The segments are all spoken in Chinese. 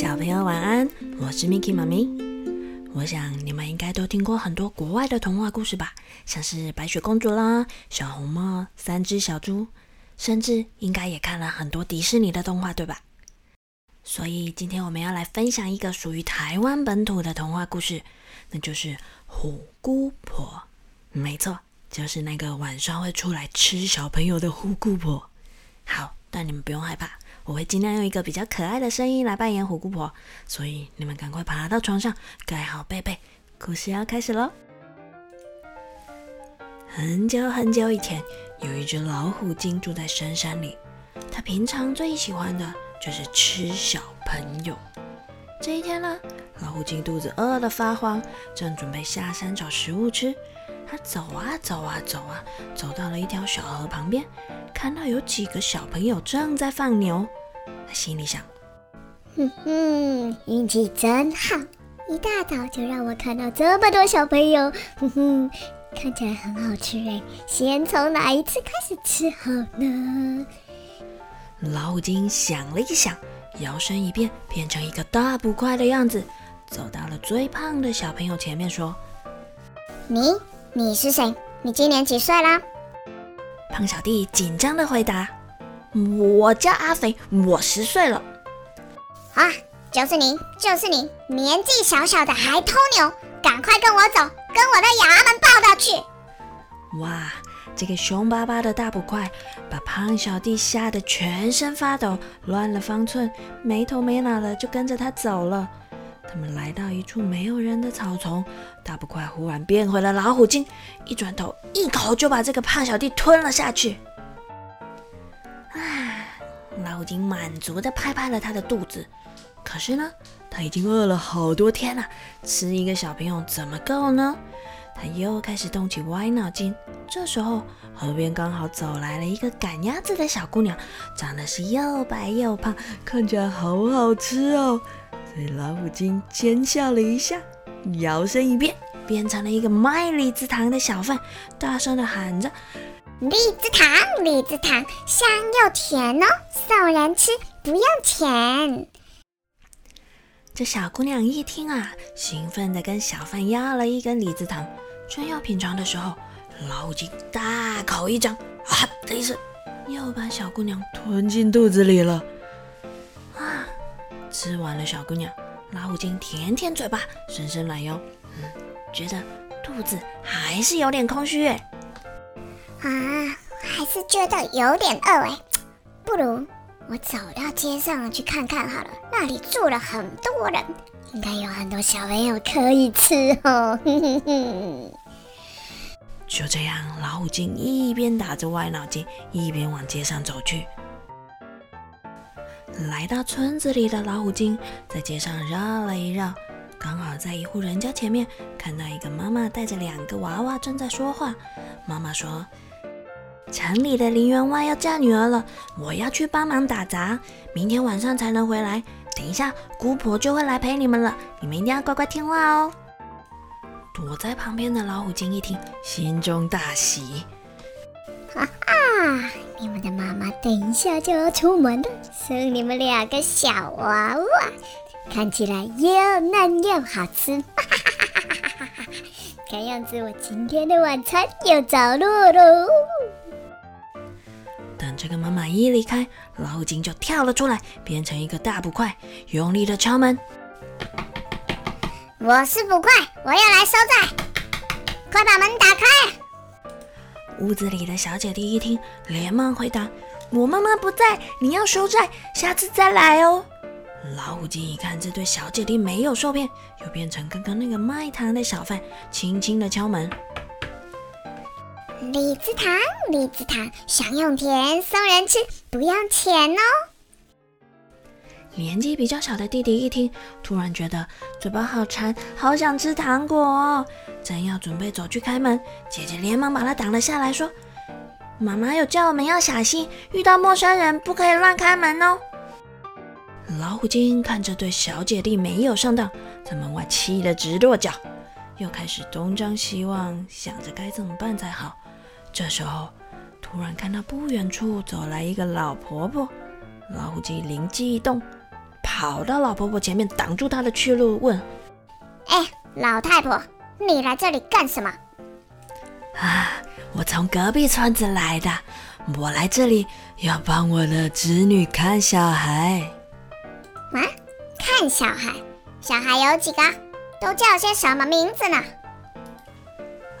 小朋友晚安，我是 Miki 妈咪。我想你们应该都听过很多国外的童话故事吧，像是白雪公主啦、小红帽、三只小猪，甚至应该也看了很多迪士尼的动画，对吧？所以今天我们要来分享一个属于台湾本土的童话故事，那就是虎姑婆。没错，就是那个晚上会出来吃小朋友的虎姑婆。好，但你们不用害怕。我会尽量用一个比较可爱的声音来扮演虎姑婆，所以你们赶快爬到床上，盖好被被，故事要开始喽！很久很久以前，有一只老虎精住在深山里，它平常最喜欢的就是吃小朋友。这一天呢，老虎精肚子饿得发慌，正准备下山找食物吃。它走啊走啊走啊，走到了一条小河旁边，看到有几个小朋友正在放牛。他心里想：“哼哼，运气真好，一大早就让我看到这么多小朋友。哼哼，看起来很好吃哎，先从哪一次开始吃好呢？”老虎精想了一想，摇身一变，变成一个大捕快的样子，走到了最胖的小朋友前面，说：“你。”你是谁？你今年几岁啦？胖小弟紧张的回答：“我叫阿肥，我十岁了。”啊，就是你，就是你，年纪小小的还偷牛，赶快跟我走，跟我的衙门报道去！哇，这个凶巴巴的大捕快把胖小弟吓得全身发抖，乱了方寸，没头没脑的就跟着他走了。他们来到一处没有人的草丛，大捕快忽然变回了老虎精，一转头一口就把这个胖小弟吞了下去。啊！老虎精满足的拍拍了他的肚子，可是呢，他已经饿了好多天了，吃一个小朋友怎么够呢？他又开始动起歪脑筋。这时候，河边刚好走来了一个赶鸭子的小姑娘，长得是又白又胖，看起来好好吃哦。所以老虎精尖笑了一下，摇身一变，变成了一个卖李子糖的小贩，大声的喊着：“李子糖，李子糖，香又甜哦，送人吃，不用钱。”这小姑娘一听啊，兴奋的跟小贩要了一根李子糖，正要品尝的时候，老虎精大口一张，啊的一声，又把小姑娘吞进肚子里了。啊吃完了，小姑娘，老虎精舔舔嘴巴，伸伸懒腰，嗯，觉得肚子还是有点空虚哎，啊，还是觉得有点饿哎，不如我走到街上去看看好了，那里住了很多人，应该有很多小朋友可以吃哦。就这样，老虎精一边打着歪脑筋，一边往街上走去。来到村子里的老虎精在街上绕了一绕，刚好在一户人家前面看到一个妈妈带着两个娃娃正在说话。妈妈说：“城里的林员外要嫁女儿了，我要去帮忙打杂，明天晚上才能回来。等一下姑婆就会来陪你们了，你们一定要乖乖听话哦。”躲在旁边的老虎精一听，心中大喜。哈哈，你们的妈妈等一下就要出门了，生你们两个小娃娃，看起来又嫩又好吃。哈哈哈哈哈！看样子我今天的晚餐有着落喽。等这个妈妈一离开，老虎精就跳了出来，变成一个大捕快，用力的敲门。我是捕快，我要来收债，快把门打开。屋子里的小姐弟一听，连忙回答：“我妈妈不在，你要收债，下次再来哦。”老虎精一看这对小姐弟没有受骗，又变成刚刚那个卖糖的小贩，轻轻的敲门：“李子糖，李子糖，享用甜，送人吃，不要钱哦。”年纪比较小的弟弟一听，突然觉得嘴巴好馋，好想吃糖果哦。正要准备走去开门，姐姐连忙把他挡了下来，说：“妈妈有叫我们要小心，遇到陌生人不可以乱开门哦。”老虎精看着对小姐弟没有上当，在门外气得直跺脚，又开始东张西望，想着该怎么办才好。这时候，突然看到不远处走来一个老婆婆，老虎精灵机一动，跑到老婆婆前面，挡住她的去路，问：“哎，老太婆，你来这里干什么？”啊，我从隔壁村子来的，我来这里要帮我的侄女看小孩。啊，看小孩？小孩有几个？都叫些什么名字呢？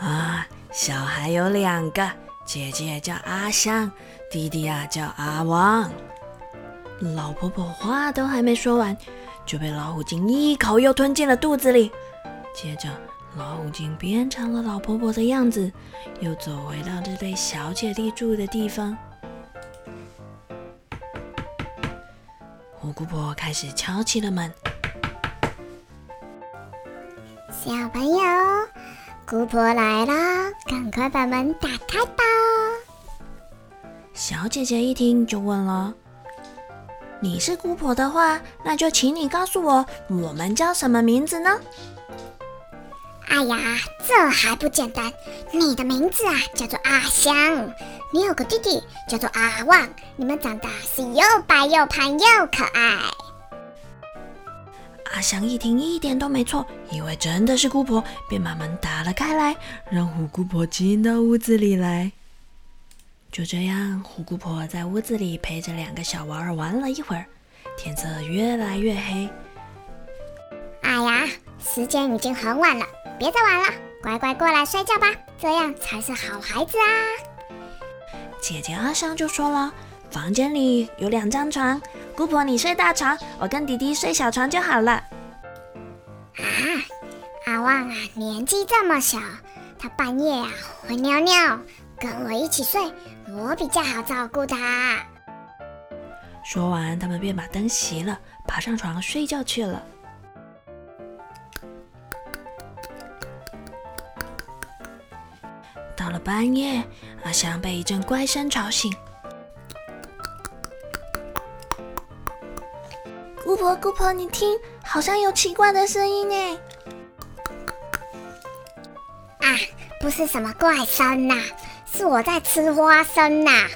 啊，小孩有两个，姐姐叫阿香，弟弟啊叫阿旺。老婆婆话都还没说完，就被老虎精一口又吞进了肚子里。接着，老虎精变成了老婆婆的样子，又走回到这对小姐弟住的地方。虎姑婆开始敲起了门。小朋友，姑婆来了，赶快把门打开吧。小姐姐一听就问了：“你是姑婆的话，那就请你告诉我，我们叫什么名字呢？”哎呀，这还不简单！你的名字啊叫做阿香，你有个弟弟叫做阿旺，你们长得是又白又胖又可爱。阿香一听一点都没错，以为真的是姑婆，便把门打了开来，让虎姑婆进到屋子里来。就这样，虎姑婆在屋子里陪着两个小娃儿玩了一会儿，天色越来越黑。哎呀，时间已经很晚了，别再玩了，乖乖过来睡觉吧，这样才是好孩子啊！姐姐阿香就说了。房间里有两张床，姑婆你睡大床，我跟弟弟睡小床就好了。啊，阿旺啊，年纪这么小，他半夜啊会尿尿，跟我一起睡，我比较好照顾他。说完，他们便把灯熄了，爬上床睡觉去了。到了半夜，阿香被一阵怪声吵醒。姑婆，姑婆，你听，好像有奇怪的声音呢。啊，不是什么怪声呐，是我在吃花生呐。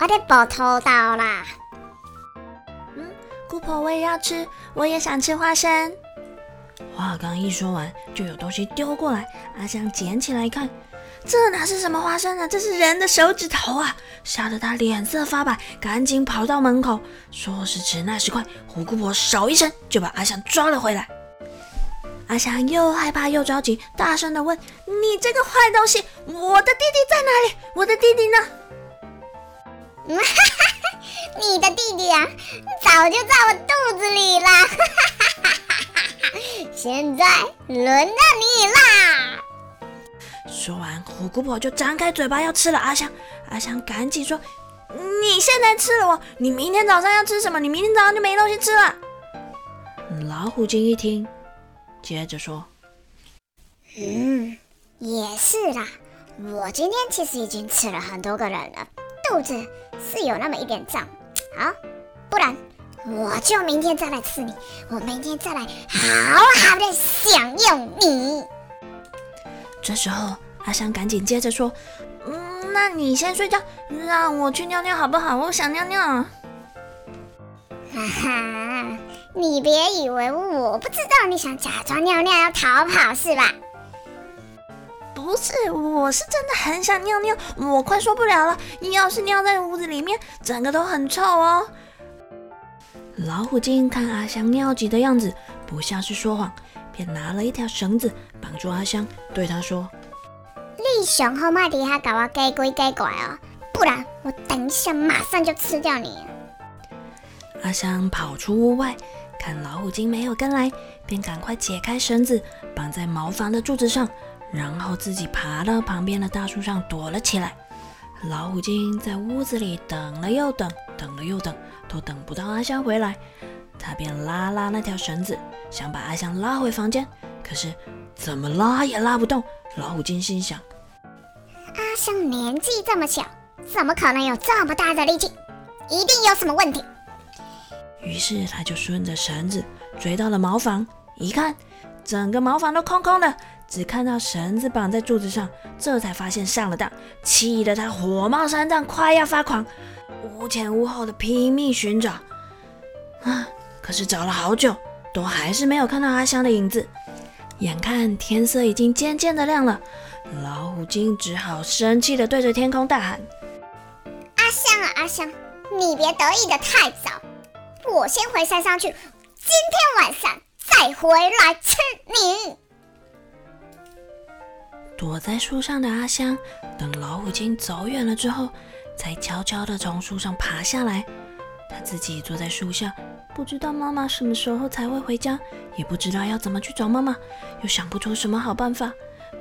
我的宝偷到啦。嗯，姑婆，我也要吃，我也想吃花生。话刚一说完，就有东西丢过来，阿香捡起来一看。这哪是什么花生啊？这是人的手指头啊！吓得他脸色发白，赶紧跑到门口。说时迟，那时快，虎姑婆手一伸，就把阿香抓了回来。阿香又害怕又着急，大声的问：“你这个坏东西，我的弟弟在哪里？我的弟弟呢？”，你的弟弟啊，早就在我肚子里了。哈哈哈哈哈！现在轮到你啦！说完，虎姑婆就张开嘴巴要吃了阿香。阿香赶紧说：“你现在吃了我，你明天早上要吃什么？你明天早上就没东西吃了。”老虎精一听，接着说：“嗯，也是啦。我今天其实已经吃了很多个人了，肚子是有那么一点胀。好，不然我就明天再来吃你，我明天再来好好的享用你。”这时候，阿香赶紧接着说：“嗯，那你先睡觉，让我去尿尿好不好？我想尿尿。”哈哈，你别以为我不知道你想假装尿尿要逃跑是吧？不是，我是真的很想尿尿，我快受不了了。你要是尿在屋子里面，整个都很臭哦。老虎精看阿香尿急的样子，不像是说谎。便拿了一条绳子绑住阿香，对他说：“你想好麦底下搞我给鬼给怪哦，不然我等一下马上就吃掉你。”阿香跑出屋外，看老虎精没有跟来，便赶快解开绳子绑在茅房的柱子上，然后自己爬到旁边的大树上躲了起来。老虎精在屋子里等了又等，等了又等，都等不到阿香回来。他便拉拉那条绳子，想把阿香拉回房间，可是怎么拉也拉不动。老虎精心想：阿香年纪这么小，怎么可能有这么大的力气？一定有什么问题。于是他就顺着绳子追到了茅房，一看，整个茅房都空空的，只看到绳子绑在柱子上，这才发现上了当，气得他火冒三丈，快要发狂，无前无后的拼命寻找。啊，可是找了好久，都还是没有看到阿香的影子。眼看天色已经渐渐的亮了，老虎精只好生气的对着天空大喊：“阿香啊，阿香，你别得意的太早，我先回山上去，今天晚上再回来吃你。”躲在树上的阿香，等老虎精走远了之后，才悄悄的从树上爬下来。他自己坐在树下，不知道妈妈什么时候才会回家，也不知道要怎么去找妈妈，又想不出什么好办法。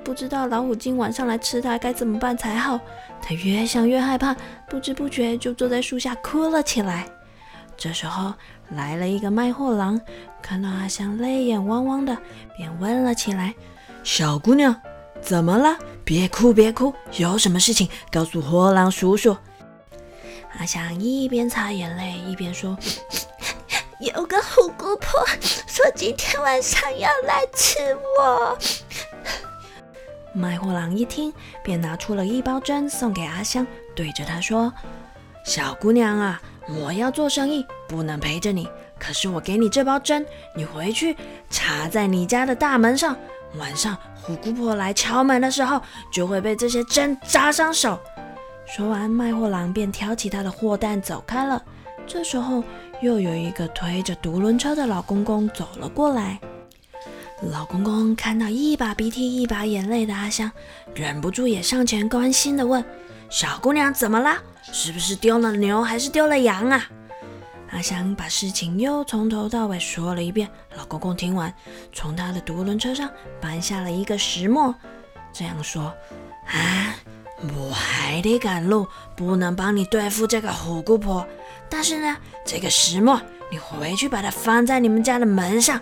不知道老虎今晚上来吃他该怎么办才好。他越想越害怕，不知不觉就坐在树下哭了起来。这时候来了一个卖货郎，看到阿香泪眼汪汪的，便问了起来：“小姑娘，怎么了？别哭别哭，有什么事情告诉货郎叔叔。”阿香一边擦眼泪一边说：“有个虎姑婆说今天晚上要来吃我。”卖货郎一听，便拿出了一包针送给阿香，对着她说：“小姑娘啊，我要做生意，不能陪着你。可是我给你这包针，你回去插在你家的大门上，晚上虎姑婆来敲门的时候，就会被这些针扎伤手。”说完，卖货郎便挑起他的货担走开了。这时候，又有一个推着独轮车的老公公走了过来。老公公看到一把鼻涕一把眼泪的阿香，忍不住也上前关心地问：“小姑娘怎么了？是不是丢了牛还是丢了羊啊？”阿香把事情又从头到尾说了一遍。老公公听完，从他的独轮车上搬下了一个石磨，这样说：“啊。”我还得赶路，不能帮你对付这个虎姑婆。但是呢，这个石磨，你回去把它放在你们家的门上。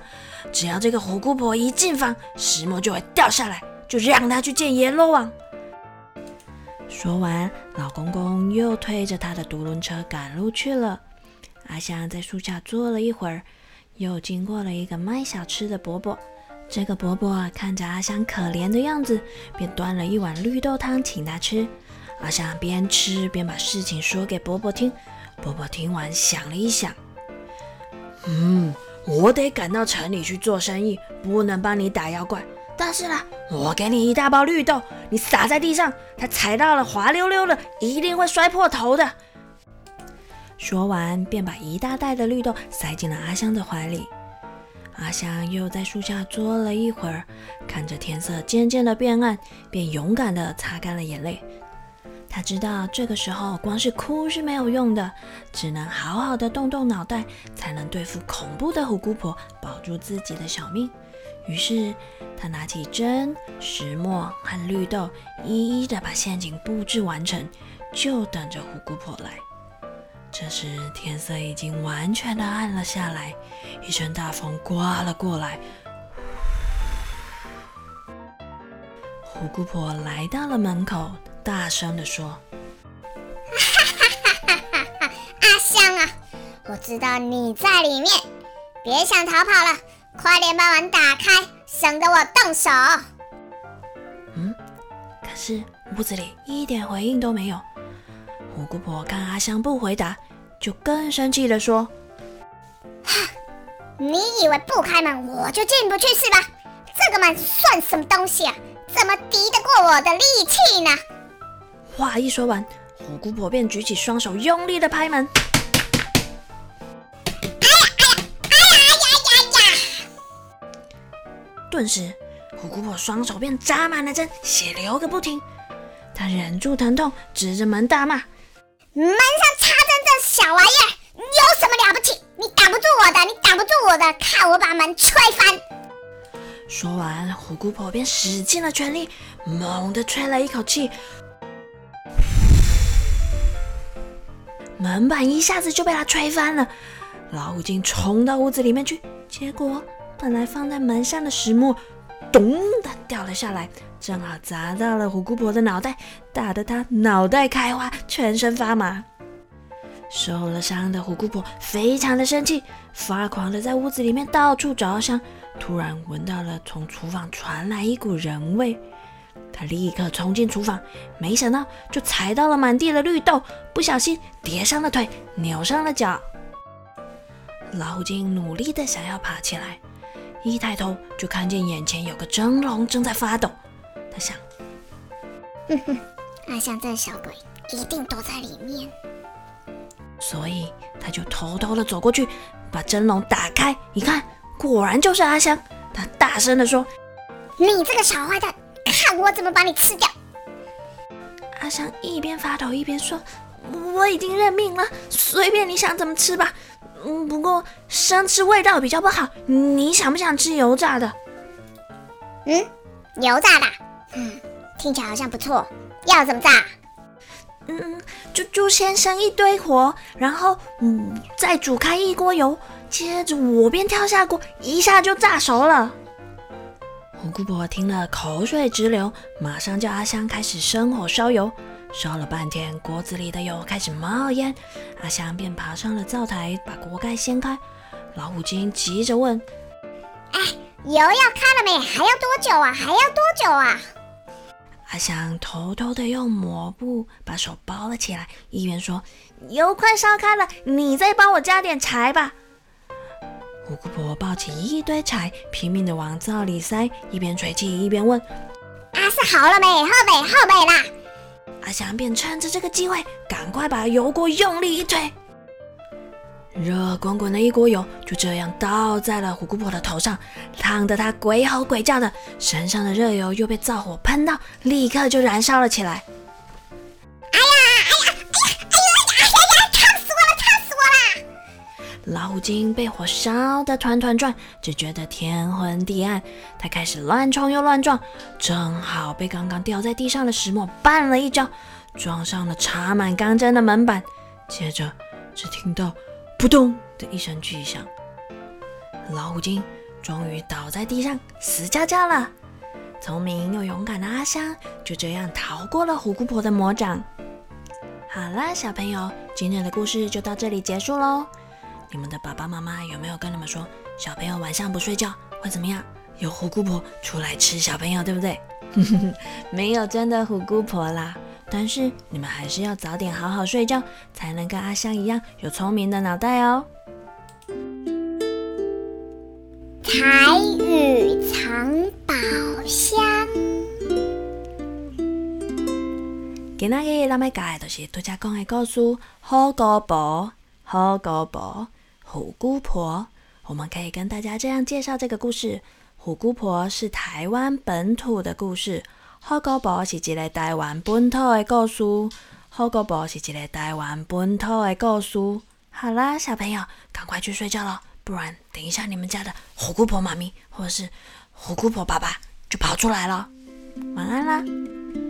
只要这个虎姑婆一进房，石磨就会掉下来，就让她去见阎罗王。说完，老公公又推着他的独轮车赶路去了。阿香在树下坐了一会儿，又经过了一个卖小吃的伯伯。这个伯伯看着阿香可怜的样子，便端了一碗绿豆汤请他吃。阿香边吃边把事情说给伯伯听。伯伯听完想了一想，嗯，我得赶到城里去做生意，不能帮你打妖怪。但是呢，我给你一大包绿豆，你撒在地上，他踩到了滑溜溜的，一定会摔破头的。说完，便把一大袋的绿豆塞进了阿香的怀里。阿香又在树下坐了一会儿，看着天色渐渐的变暗，便勇敢的擦干了眼泪。他知道这个时候光是哭是没有用的，只能好好的动动脑袋，才能对付恐怖的虎姑婆，保住自己的小命。于是他拿起针、石磨和绿豆，一一的把陷阱布置完成，就等着虎姑婆来。这时天色已经完全的暗了下来，一阵大风刮了过来。虎姑婆来到了门口，大声的说：“哈哈哈哈哈！阿香啊，我知道你在里面，别想逃跑了，快点把门打开，省得我动手。”嗯，可是屋子里一点回应都没有。虎姑婆看阿香不回答，就更生气的说：“哼，你以为不开门我就进不去是吧？这个门算什么东西啊？怎么敌得过我的力气呢？”话一说完，虎姑婆便举起双手，用力的拍门。哎呀哎呀哎呀呀呀呀！顿时，虎姑婆双手便扎满了针，血流个不停。她忍住疼痛，指着门大骂。门上插针这小玩意儿有什么了不起？你挡不住我的，你挡不住我的，看我把门吹翻！说完，虎姑婆便使尽了全力，猛地吹了一口气，门板一下子就被她吹翻了。老虎精冲到屋子里面去，结果本来放在门上的石木，咚的掉了下来。正好砸到了虎姑婆的脑袋，打得她脑袋开花，全身发麻。受了伤的虎姑婆非常的生气，发狂的在屋子里面到处找香。突然闻到了从厨房传来一股人味，她立刻冲进厨房，没想到就踩到了满地的绿豆，不小心跌伤了腿，扭伤了脚。老虎精努力的想要爬起来，一抬头就看见眼前有个蒸笼正在发抖。他想：哼哼，阿香这小鬼一定躲在里面。所以他就偷偷的走过去，把蒸笼打开，一看，果然就是阿香。他大声的说：“你这个小坏蛋，看我怎么把你吃掉！”阿香一边发抖一边说：“我已经认命了，随便你想怎么吃吧。嗯，不过生吃味道比较不好，你想不想吃油炸的？”“嗯，油炸的，嗯，听起来好像不错。要怎么炸？”嗯，就就先生一堆火，然后嗯，再煮开一锅油，接着我便跳下锅，一下就炸熟了。红姑婆听了口水直流，马上叫阿香开始生火烧油。烧了半天，锅子里的油开始冒烟，阿香便爬上了灶台，把锅盖掀开。老虎精急着问：“哎，油要开了没？还要多久啊？还要多久啊？”阿香偷偷的用抹布把手包了起来，一边说：“油快烧开了，你再帮我加点柴吧。”虎姑婆抱起一堆柴，拼命的往灶里塞，一边吹气一边问：“阿是好了没？好没？好没啦！”阿香便趁着这个机会，赶快把油锅用力一推。热滚滚的一锅油就这样倒在了虎姑婆的头上，烫得她鬼吼鬼叫的，身上的热油又被灶火喷到，立刻就燃烧了起来。老虎精被火烧得团团转，只觉得天昏地暗。他开始乱冲又乱撞，正好被刚刚掉在地上的石磨绊了一跤，撞上了插满钢针的门板。接着只听到。扑通的一声巨响，老虎精终于倒在地上死翘翘了。聪明又勇敢的阿香就这样逃过了虎姑婆的魔掌。好啦，小朋友，今天的故事就到这里结束喽。你们的爸爸妈妈有没有跟你们说，小朋友晚上不睡觉会怎么样？有虎姑婆出来吃小朋友，对不对？没有真的虎姑婆啦。但是你们还是要早点好好睡觉，才能跟阿香一样有聪明的脑袋哦。彩语藏宝箱。今仔日咱要教的就是拄则讲的故事《虎姑婆》。虎姑婆，虎姑婆。我们可以跟大家这样介绍这个故事：虎姑婆是台湾本土的故事。好高婆是一个台湾本土的故事。好高婆是一个台湾本土的故事。好啦，小朋友，赶快去睡觉了，不然等一下你们家的虎姑婆妈咪或者是虎姑婆爸爸就跑出来了。晚安啦。